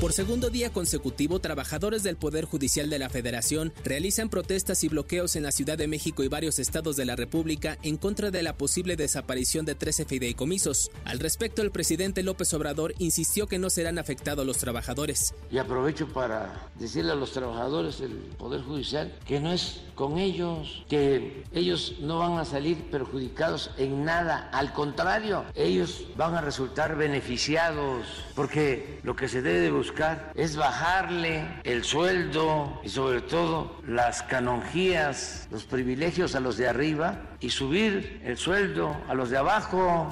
Por segundo día consecutivo, trabajadores del Poder Judicial de la Federación realizan protestas y bloqueos en la Ciudad de México y varios estados de la República en contra de la posible desaparición de 13 fideicomisos. Al respecto, el presidente López Obrador insistió que no serán afectados los trabajadores. Y aprovecho para decirle a los trabajadores del Poder Judicial que no es con ellos, que ellos no van a salir perjudicados en nada. Al contrario, ellos van a resultar beneficiados porque lo que se debe de buscar es bajarle el sueldo y sobre todo las canonjías, los privilegios a los de arriba y subir el sueldo a los de abajo.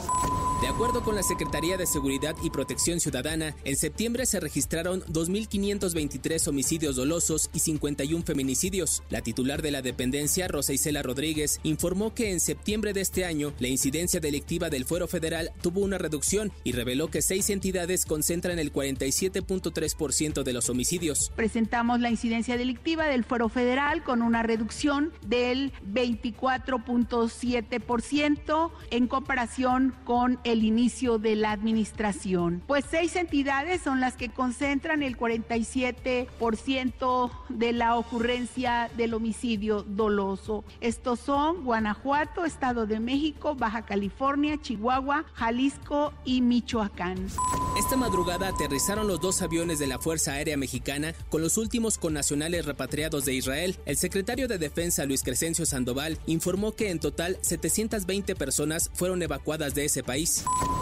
De acuerdo con la Secretaría de Seguridad y Protección Ciudadana, en septiembre se registraron 2.523 homicidios dolosos y 51 feminicidios. La titular de la dependencia, Rosa Isela Rodríguez, informó que en septiembre de este año la incidencia delictiva del fuero federal tuvo una reducción y reveló que seis entidades concentran el 47.3% de los homicidios. Presentamos la incidencia delictiva del fuero federal con una reducción del 24.7% en comparación con el inicio de la administración. Pues seis entidades son las que concentran el 47% de la ocurrencia del homicidio doloso. Estos son Guanajuato, Estado de México, Baja California, Chihuahua, Jalisco y Michoacán. Esta madrugada aterrizaron los dos aviones de la Fuerza Aérea Mexicana con los últimos connacionales repatriados de Israel. El secretario de Defensa Luis Crescencio Sandoval informó que en total 720 personas fueron evacuadas de ese país.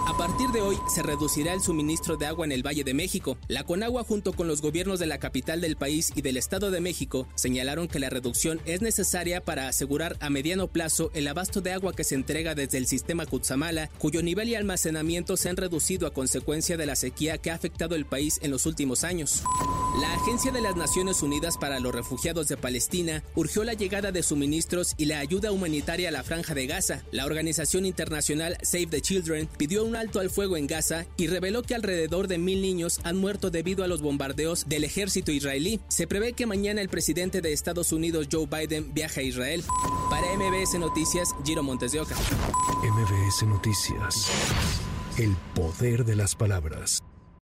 A partir de hoy se reducirá el suministro de agua en el Valle de México. La Conagua junto con los gobiernos de la capital del país y del Estado de México señalaron que la reducción es necesaria para asegurar a mediano plazo el abasto de agua que se entrega desde el sistema Cutzamala, cuyo nivel y almacenamiento se han reducido a consecuencia de la sequía que ha afectado el país en los últimos años. La Agencia de las Naciones Unidas para los Refugiados de Palestina urgió la llegada de suministros y la ayuda humanitaria a la franja de Gaza. La organización internacional Save the Children pidió un alto al fuego en Gaza y reveló que alrededor de mil niños han muerto debido a los bombardeos del ejército israelí. Se prevé que mañana el presidente de Estados Unidos, Joe Biden, viaje a Israel. Para MBS Noticias, Giro Montes de Oca. MBS Noticias. El poder de las palabras.